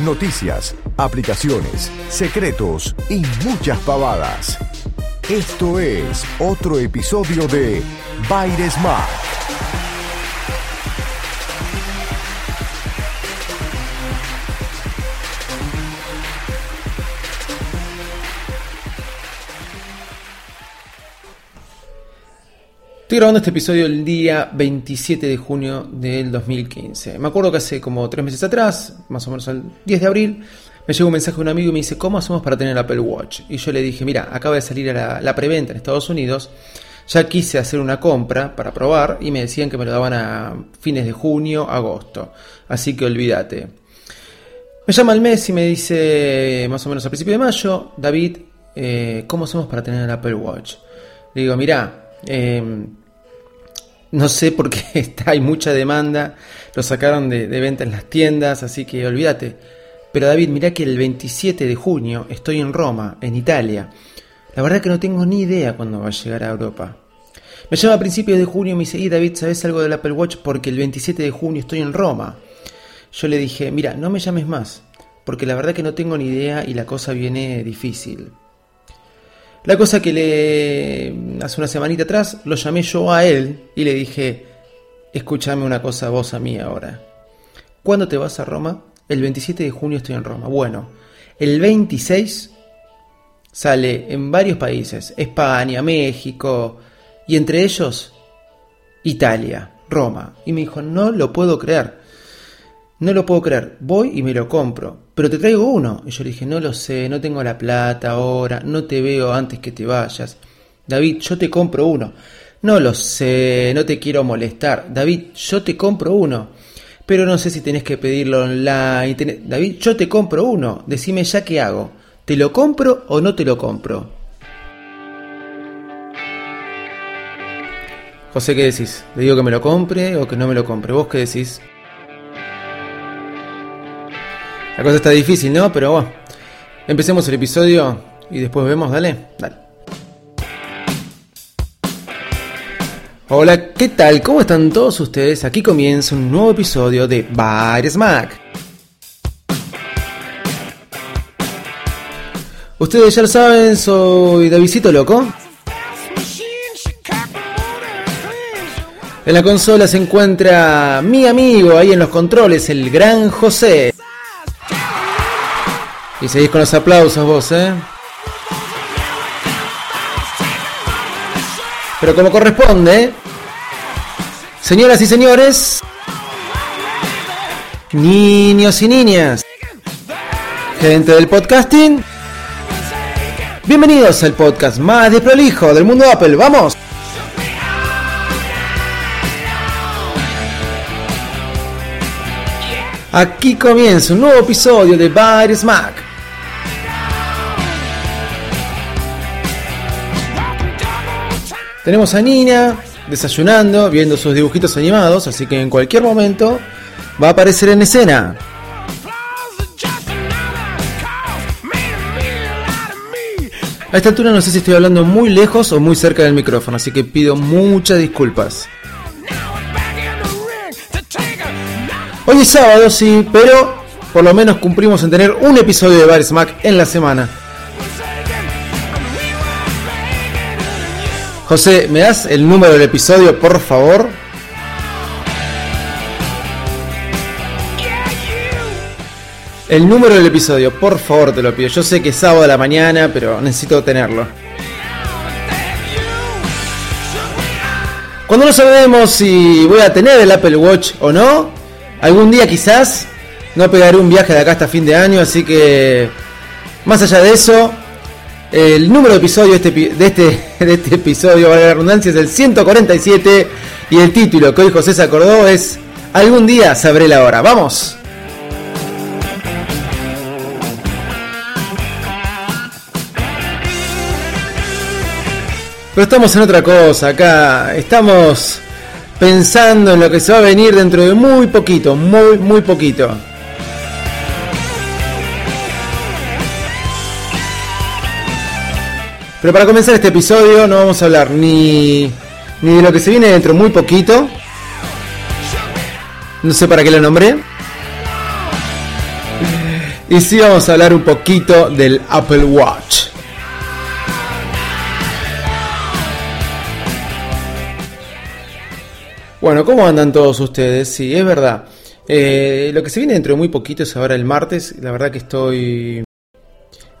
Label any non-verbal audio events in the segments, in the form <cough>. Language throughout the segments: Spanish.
Noticias, aplicaciones, secretos y muchas pavadas. Esto es otro episodio de Baile Smart. Estoy grabando este episodio el día 27 de junio del 2015. Me acuerdo que hace como tres meses atrás, más o menos el 10 de abril, me llegó un mensaje de un amigo y me dice, ¿cómo hacemos para tener Apple Watch? Y yo le dije, mira, acaba de salir a la, preventa en Estados Unidos, ya quise hacer una compra para probar y me decían que me lo daban a fines de junio, agosto. Así que olvídate. Me llama el mes y me dice, más o menos a principio de mayo, David, eh, ¿cómo hacemos para tener el Apple Watch? Le digo, mira, eh, no sé por qué <laughs> está, hay mucha demanda. Lo sacaron de, venta en las tiendas, así que olvídate. Pero David, mira que el 27 de junio estoy en Roma, en Italia. La verdad que no tengo ni idea cuándo va a llegar a Europa. Me llama a principios de junio y me dice, David, ¿sabes algo del Apple Watch? Porque el 27 de junio estoy en Roma. Yo le dije, mira, no me llames más, porque la verdad que no tengo ni idea y la cosa viene difícil. La cosa que le hace una semanita atrás lo llamé yo a él y le dije, escúchame una cosa vos a mí ahora. ¿Cuándo te vas a Roma? El 27 de junio estoy en Roma. Bueno, el 26 sale en varios países, España, México y entre ellos Italia, Roma. Y me dijo, no lo puedo creer. No lo puedo creer, voy y me lo compro, pero te traigo uno. Y yo le dije, no lo sé, no tengo la plata ahora, no te veo antes que te vayas. David, yo te compro uno. No lo sé, no te quiero molestar. David, yo te compro uno. Pero no sé si tenés que pedirlo online. David, yo te compro uno. Decime ya qué hago. ¿Te lo compro o no te lo compro? José, ¿qué decís? ¿Le digo que me lo compre o que no me lo compre? ¿Vos qué decís? La cosa está difícil, ¿no? Pero bueno, empecemos el episodio y después vemos, dale, dale. Hola, ¿qué tal? ¿Cómo están todos ustedes? Aquí comienza un nuevo episodio de Bar Smack. Ustedes ya lo saben, soy Davidito Loco. En la consola se encuentra mi amigo ahí en los controles, el gran José. Y seguís con los aplausos vos, ¿eh? Pero como corresponde, señoras y señores, niños y niñas, gente del podcasting, bienvenidos al podcast más desprolijo del mundo Apple, ¡vamos! Aquí comienza un nuevo episodio de Virus Mac. Tenemos a Nina desayunando, viendo sus dibujitos animados, así que en cualquier momento va a aparecer en escena. A esta altura no sé si estoy hablando muy lejos o muy cerca del micrófono, así que pido muchas disculpas. Hoy es sábado, sí, pero por lo menos cumplimos en tener un episodio de Bar Smack en la semana. José, ¿me das el número del episodio, por favor? El número del episodio, por favor, te lo pido. Yo sé que es sábado a la mañana, pero necesito tenerlo. Cuando no sabemos si voy a tener el Apple Watch o no, algún día quizás no pegaré un viaje de acá hasta fin de año, así que más allá de eso, el número de episodio de este, este, <laughs> de este episodio, vale la redundancia, es el 147 y el título que hoy José se acordó es Algún día sabré la hora. ¡Vamos! Pero estamos en otra cosa acá. Estamos pensando en lo que se va a venir dentro de muy poquito, muy, muy poquito. Pero para comenzar este episodio no vamos a hablar ni, ni de lo que se viene dentro muy poquito. No sé para qué lo nombré. Y sí vamos a hablar un poquito del Apple Watch. Bueno, ¿cómo andan todos ustedes? Sí, es verdad. Eh, lo que se viene dentro de muy poquito es ahora el martes. La verdad que estoy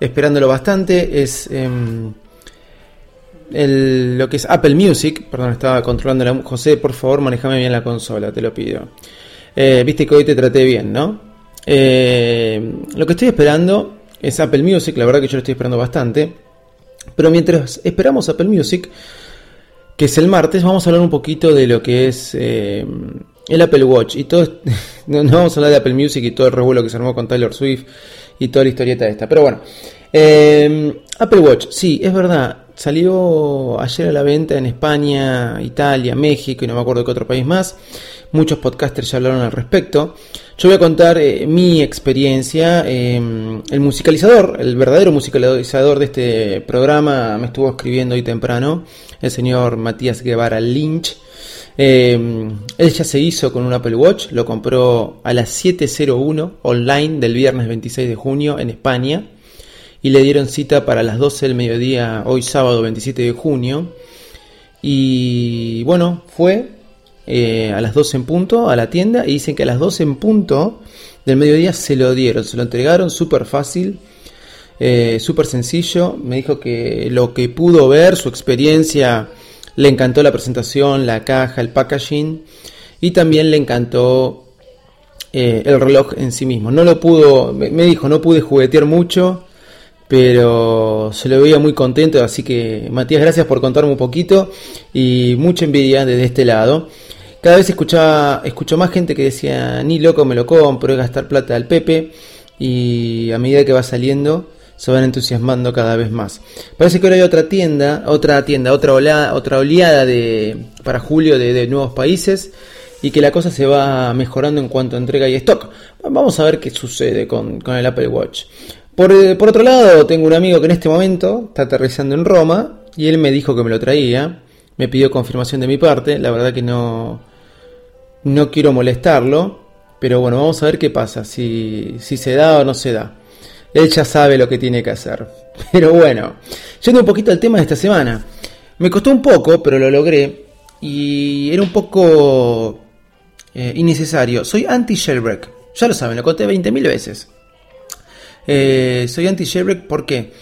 esperándolo bastante. Es em, lo que es Apple Music. Perdón, estaba controlando la... José, por favor, manejame bien la consola, te lo pido. Eh, viste que hoy te traté bien, ¿no? Eh, lo que estoy esperando es Apple Music. La verdad que yo lo estoy esperando bastante. Pero mientras esperamos Apple Music que es el martes, vamos a hablar un poquito de lo que es eh, el Apple Watch y todo. <laughs> no, vamos a hablar de Apple Music y todo el revuelo que se armó con Taylor Swift y toda la historieta esta. Pero bueno, eh, Apple Watch, sí, es verdad. Salió ayer a la venta en España, Italia, México y no me acuerdo qué otro país más. Muchos podcasters ya hablaron al respecto. Yo voy a contar eh, mi experiencia. el musicalizador, el verdadero musicalizador de este programa, me estuvo escribiendo hoy temprano el señor Matías Guevara Lynch. Eh, él ya se hizo con un Apple Watch, lo compró a las 7.01 online del viernes 26 de junio en España y le dieron cita para las 12 del mediodía hoy sábado 27 de junio. Y bueno, fue eh, a las 12 en punto a la tienda y dicen que a las 12 en punto del mediodía se lo dieron, se lo entregaron súper fácil. Eh, súper sencillo. Me dijo que lo que pudo ver, su experiencia, le encantó la presentación, la caja, el packaging y también le encantó eh, el reloj en sí mismo. No lo pudo, me dijo, no pude juguetear mucho, pero se lo veía muy contento. Así que, Matías, gracias por contarme un poquito y mucha envidia desde este lado. Cada vez escuchaba, escucho más gente que decía, ni loco me lo compro, es gastar plata al Pepe. Y a medida que va saliendo, se van entusiasmando cada vez más. Parece que ahora hay otra tienda, otra tienda, otra oleada, otra oleada de, para julio de, nuevos países y que la cosa se va mejorando en cuanto a entrega y stock. Vamos a ver qué sucede con, el Apple Watch. Por, por, otro lado, tengo un amigo que en este momento está aterrizando en Roma y él me dijo que me lo traía. Me pidió confirmación de mi parte. La verdad que no, no quiero molestarlo. Pero bueno, vamos a ver qué pasa, si, si se da o no se da. Él ya sabe lo que tiene que hacer. Pero bueno, yendo un poquito al tema de esta semana. Me costó un poco, pero lo logré. Y era un poco eh, innecesario. Soy anti-jailbreak. Ya lo saben, lo conté 20.000 veces. Eh, soy anti-jailbreak, ¿por qué?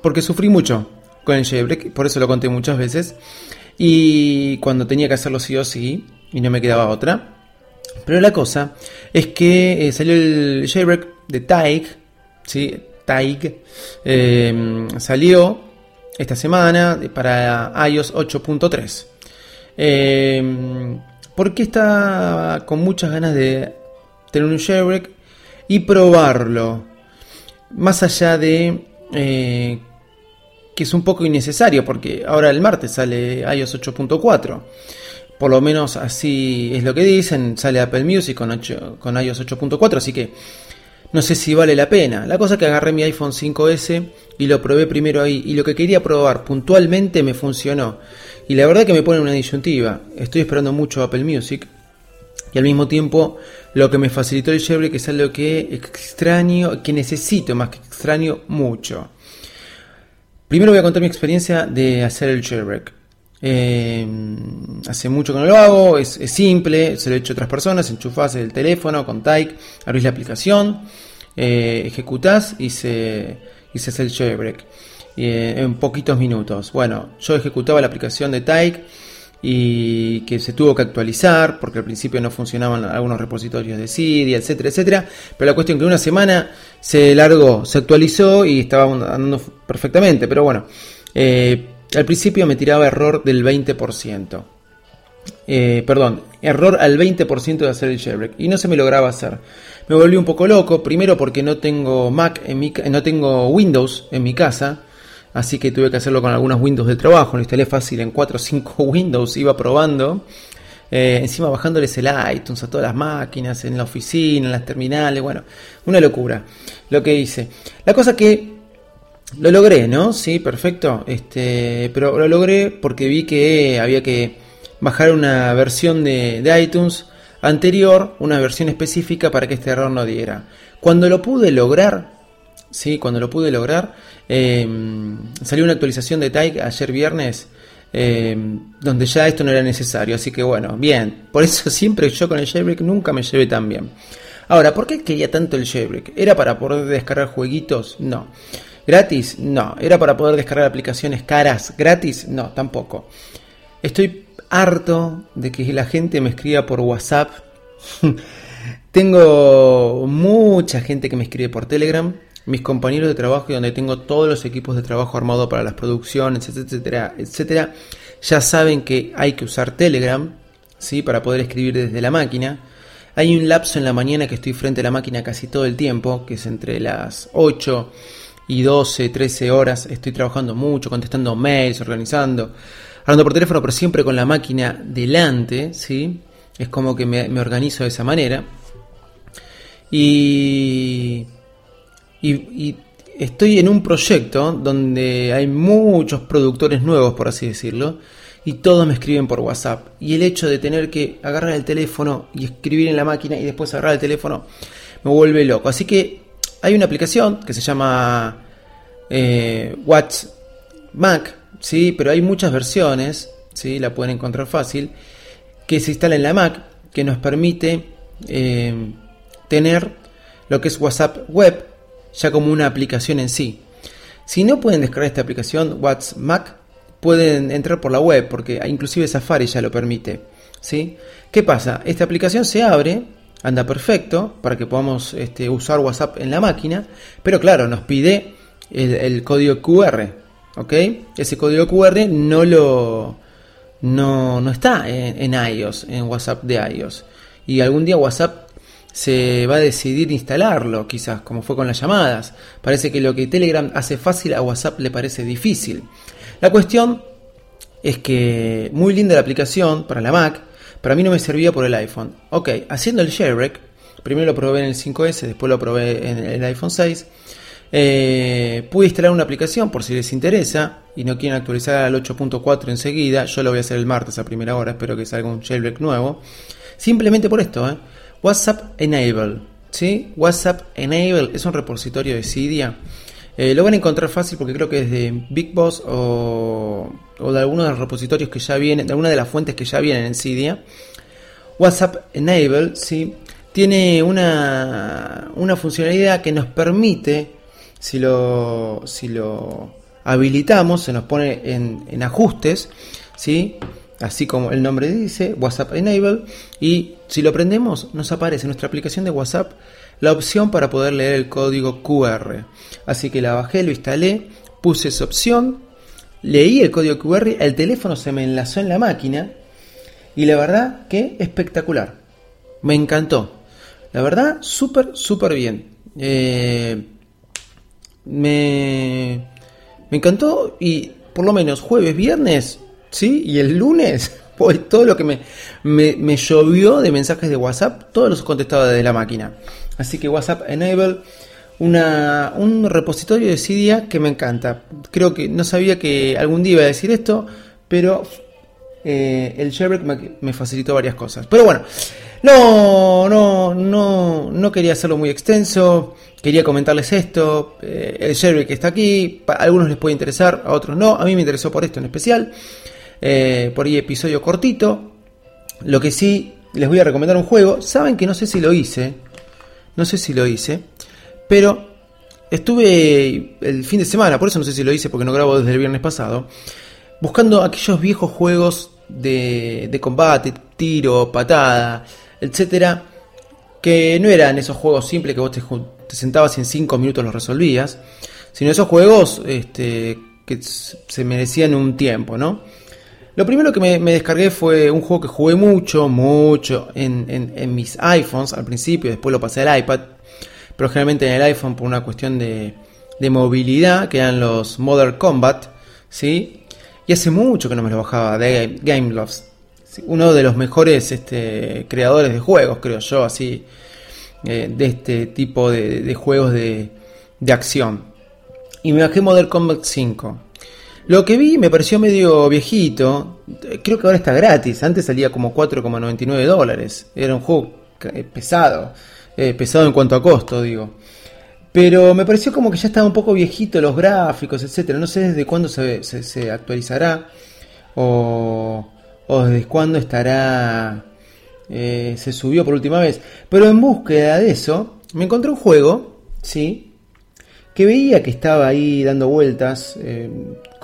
Porque sufrí mucho con el jailbreak, por eso lo conté muchas veces. Y cuando tenía que hacerlo sí o sí, y no me quedaba otra. Pero la cosa es que eh, salió el jailbreak de Taik, ¿sí? Taig, em, salió esta semana para iOS 8.3. Eh, porque está con muchas ganas de tener un jailbreak y probarlo. Más allá de eh, que es un poco innecesario, porque ahora el martes sale iOS 8.4. Por lo menos así es lo que dicen. Sale Apple Music con, con iOS 8.4, así que no sé si vale la pena. La cosa que agarré mi iPhone 5S y lo probé primero ahí. Y lo que quería probar puntualmente me funcionó. Y la verdad que me pone una disyuntiva. Estoy esperando mucho Apple Music. Y al mismo tiempo lo que me facilitó el jailbreak es algo que extraño, que necesito más que extraño mucho. Primero voy a contar mi experiencia de hacer el jailbreak. Eh, hace mucho que no lo hago, es, simple, se lo he hecho a otras personas, enchufás el teléfono con Tyke, abrís la aplicación, eh, ejecutás y se, y se hace el jailbreak eh, en poquitos minutos. Bueno, yo ejecutaba la aplicación de Tyke y que se tuvo que actualizar porque al principio no funcionaban algunos repositorios de CD, etcétera, etcétera. Pero la cuestión que una semana se largó, se actualizó y estaba andando perfectamente. Pero bueno, eh, al principio me tiraba error del 20%. Eh, perdón, error al 20% de hacer el jailbreak y no se me lograba hacer. Me volví un poco loco, primero porque no tengo Mac en mi no tengo Windows en mi casa, así que tuve que hacerlo con algunas Windows de trabajo, lo instalé fácil en 4 o 5 <laughs> Windows, iba probando. Eh, encima bajándoles el iTunes a todas las máquinas, en la oficina, en las terminales, bueno, una locura lo que hice. La cosa que lo logré, ¿no? Sí, perfecto. Este, pero lo logré porque vi que había que bajar una versión de, iTunes anterior, una versión específica para que este error no diera. Cuando lo pude lograr, sí, cuando lo pude lograr, em, salió una actualización de Tyke ayer viernes. Em, donde ya esto no era necesario, así que bueno, bien, por eso <laughs> siempre yo con el jailbreak nunca me llevé tan bien. Ahora, ¿por qué quería tanto el jailbreak? ¿Era para poder descargar jueguitos? No. ¿Gratis? No. ¿Era para poder descargar aplicaciones caras? ¿Gratis? No, tampoco. Estoy harto de que la gente me escriba por WhatsApp. <laughs> tengo mucha gente que me escribe por Telegram. Mis compañeros de trabajo y donde tengo todos los equipos de trabajo armados para las producciones, etcétera, etcétera, ya saben que hay que usar Telegram, ¿sí? Para poder escribir desde la máquina. Hay un lapso en la mañana que estoy frente a la máquina casi todo el tiempo, que es entre las 8 y 12, 13 horas. Estoy trabajando mucho, contestando mails, organizando, hablando por teléfono, pero siempre con la máquina delante, ¿sí? Es como que me, organizo de esa manera. Y, y, y estoy en un proyecto donde hay muchos productores nuevos, por así decirlo y todos me escriben por WhatsApp. Y el hecho de tener que agarrar el teléfono y escribir en la máquina y después agarrar el teléfono me vuelve loco. Así que hay una aplicación que se llama eh, Mac, ¿sí? pero hay muchas versiones, ¿sí? la pueden encontrar fácil, que se instala en la Mac, que nos permite eh, tener lo que es WhatsApp Web ya como una aplicación en sí. Si no pueden descargar esta aplicación, WhatsApp Mac, pueden entrar por la web, porque inclusive Safari ya lo permite. ¿sí? ¿Qué pasa? Esta aplicación se abre, anda perfecto, para que podamos este, usar WhatsApp en la máquina, pero claro, nos pide el, código QR. ¿ok? Ese código QR no lo no, no está en, en, iOS, en WhatsApp de iOS. Y algún día WhatsApp se va a decidir instalarlo, quizás, como fue con las llamadas. Parece que lo que Telegram hace fácil a WhatsApp le parece difícil. La cuestión es que muy linda la aplicación para la Mac, para mí no me servía por el iPhone. Ok, haciendo el jailbreak, primero lo probé en el 5S, después lo probé en el iPhone 6. Eh, pude instalar una aplicación por si les interesa y no quieren actualizar al 8.4 enseguida. Yo lo voy a hacer el martes a primera hora, espero que salga un jailbreak nuevo. Simplemente por esto, ¿eh? WhatsApp Enable. ¿sí? WhatsApp Enable es un repositorio de Cydia eh, lo van a encontrar fácil porque creo que es de Big Boss o, de algunos de los repositorios que ya vienen, de alguna de las fuentes que ya vienen en Cydia. WhatsApp Enable ¿sí? tiene una, una funcionalidad que nos permite, si lo, si lo habilitamos, se nos pone en, en ajustes, ¿sí? así como el nombre dice, WhatsApp Enable, y si lo prendemos, nos aparece nuestra aplicación de WhatsApp la opción para poder leer el código QR. Así que la bajé, lo instalé, puse esa opción, leí el código QR, el teléfono se me enlazó en la máquina y la verdad que espectacular. Me encantó. La verdad, súper, súper bien. Eh, me, me encantó y por lo menos jueves, viernes, ¿sí? Y el lunes, <laughs> pues todo lo que me, me, me llovió de mensajes de WhatsApp, todos los contestaba desde la máquina. Así que WhatsApp Enable, una, un repositorio de Cydia que me encanta. Creo que no sabía que algún día iba a decir esto, pero eh, el jailbreak me, facilitó varias cosas. Pero bueno, no, no, no, no quería hacerlo muy extenso. Quería comentarles esto. Eh, el jailbreak está aquí. A algunos les puede interesar, a otros no. A mí me interesó por esto en especial. Eh, por ahí episodio cortito. Lo que sí les voy a recomendar un juego. Saben que no sé si lo hice. No sé si lo hice. Pero estuve el fin de semana, por eso no sé si lo hice porque no grabo desde el viernes pasado, buscando aquellos viejos juegos de, combate, tiro, patada, etcétera, que no eran esos juegos simples que vos te, sentabas y en 5 minutos los resolvías, sino esos juegos este, que se merecían un tiempo, ¿no? Lo primero que me, descargué fue un juego que jugué mucho, mucho en, mis iPhones al principio, después lo pasé al iPad, pero generalmente en el iPhone por una cuestión de, movilidad, que eran los Modern Combat, ¿sí? Y hace mucho que no me lo bajaba de Gameloft, uno de los mejores este, creadores de juegos, creo yo, así, eh, de este tipo de, juegos de acción. Y me bajé Modern Combat 5. Lo que vi me pareció medio viejito. Creo que ahora está gratis. Antes salía como 4,99 dólares. Era un juego eh, pesado. Eh, pesado en cuanto a costo, digo. Pero me pareció como que ya estaba un poco viejito los gráficos, etcétera. No sé desde cuándo se, actualizará. O, o, desde cuándo estará. Eh, se subió por última vez. Pero en búsqueda de eso, me encontré un juego, ¿sí? Que veía que estaba ahí dando vueltas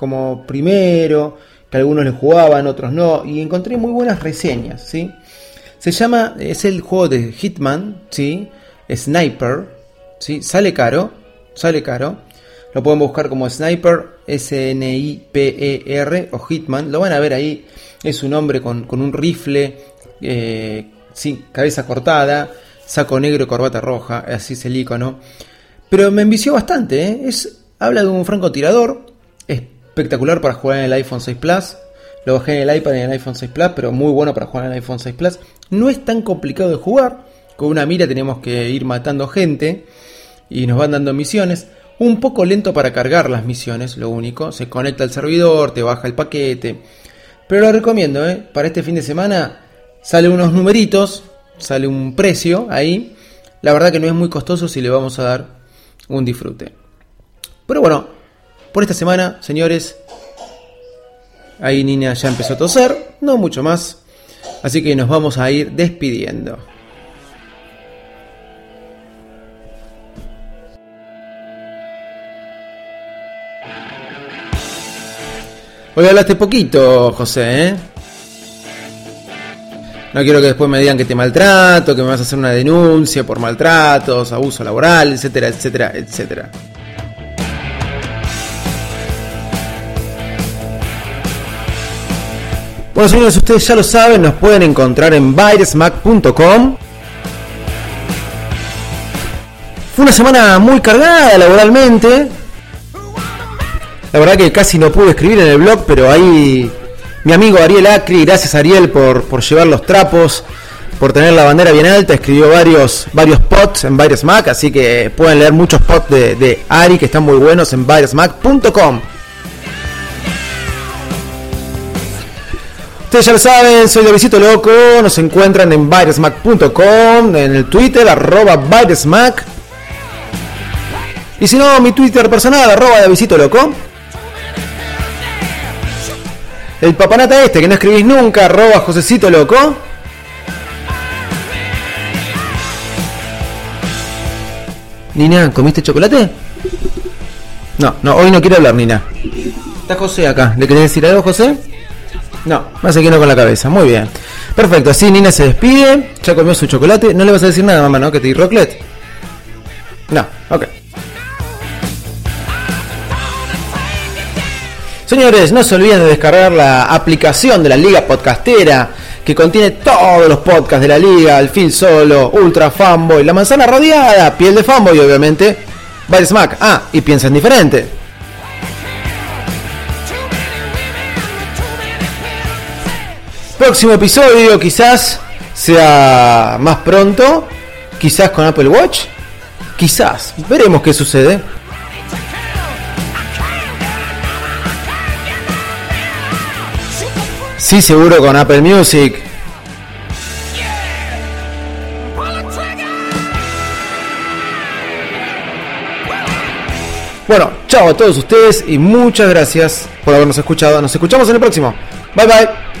como primero, que algunos le jugaban, otros no, y encontré muy buenas reseñas, ¿sí? Se llama, es el juego de Hitman, ¿sí? Sniper, ¿sí? Sale caro, sale caro. Lo pueden buscar como Sniper, S-N-I-P-E-R o Hitman. Lo van a ver ahí. Es un hombre con, un rifle, eh, cabeza cortada, saco negro, corbata roja. Así es el icono. Pero me envició bastante. ¿eh? Es, habla de un francotirador. Es espectacular para jugar en el iPhone 6 Plus. Lo bajé en el iPad y en el iPhone 6 Plus, pero muy bueno para jugar en el iPhone 6 Plus. No es tan complicado de jugar. Con una mira tenemos que ir matando gente y nos van dando misiones. Un poco lento para cargar las misiones, lo único. Se conecta al servidor, te baja el paquete. Pero lo recomiendo, ¿eh? Para este fin de semana sale unos numeritos, sale un precio ahí. La verdad que no es muy costoso si le vamos a dar un disfrute. Pero bueno, por esta semana, señores. Ahí Nina ya empezó a toser, no mucho más. Así que nos vamos a ir despidiendo. Hoy hablaste poquito, José, ¿eh? No quiero que después me digan que te maltrato, que me vas a hacer una denuncia por maltratos, abuso laboral, etcétera, etcétera, etcétera. Bueno, señores, ustedes ya lo saben, nos pueden encontrar en virusmac.com. Fue una semana muy cargada laboralmente. La verdad que casi no pude escribir en el blog, pero ahí mi amigo Ariel Acri, gracias Ariel por, por llevar los trapos, por tener la bandera bien alta, escribió varios, varios posts en VirusMac, así que pueden leer muchos posts de, de Ari que están muy buenos en virusmac.com. Ustedes ya lo saben, soy de Visito Loco, nos encuentran en virusmac.com, en el Twitter, arroba virusmac. Y si no, mi Twitter personal, arroba de Visito Loco. El papanata este que no escribís nunca, arroba Josecito Loco. Nina, ¿comiste chocolate? No, no, hoy no quiero hablar, Nina. Está José acá. ¿Le querés decir algo, José? No, más aquí no con la cabeza. Muy bien. Perfecto, así Nina se despide. Ya comió su chocolate. No le vas a decir nada, mamá, ¿no? Que te di. No, ok. Señores, no se olviden de descargar la aplicación de la Liga Podcastera que contiene todos los podcasts de la liga, el Fil Solo, Ultra Fanboy, La Manzana Rodeada, Piel de Fanboy, obviamente, Body Smack. Ah, y piensan diferente. Próximo episodio quizás sea más pronto, quizás con Apple Watch, quizás, veremos qué sucede. Sí, seguro con Apple Music. Bueno, chao a todos ustedes y muchas gracias por habernos escuchado. Nos escuchamos en el próximo. Bye bye.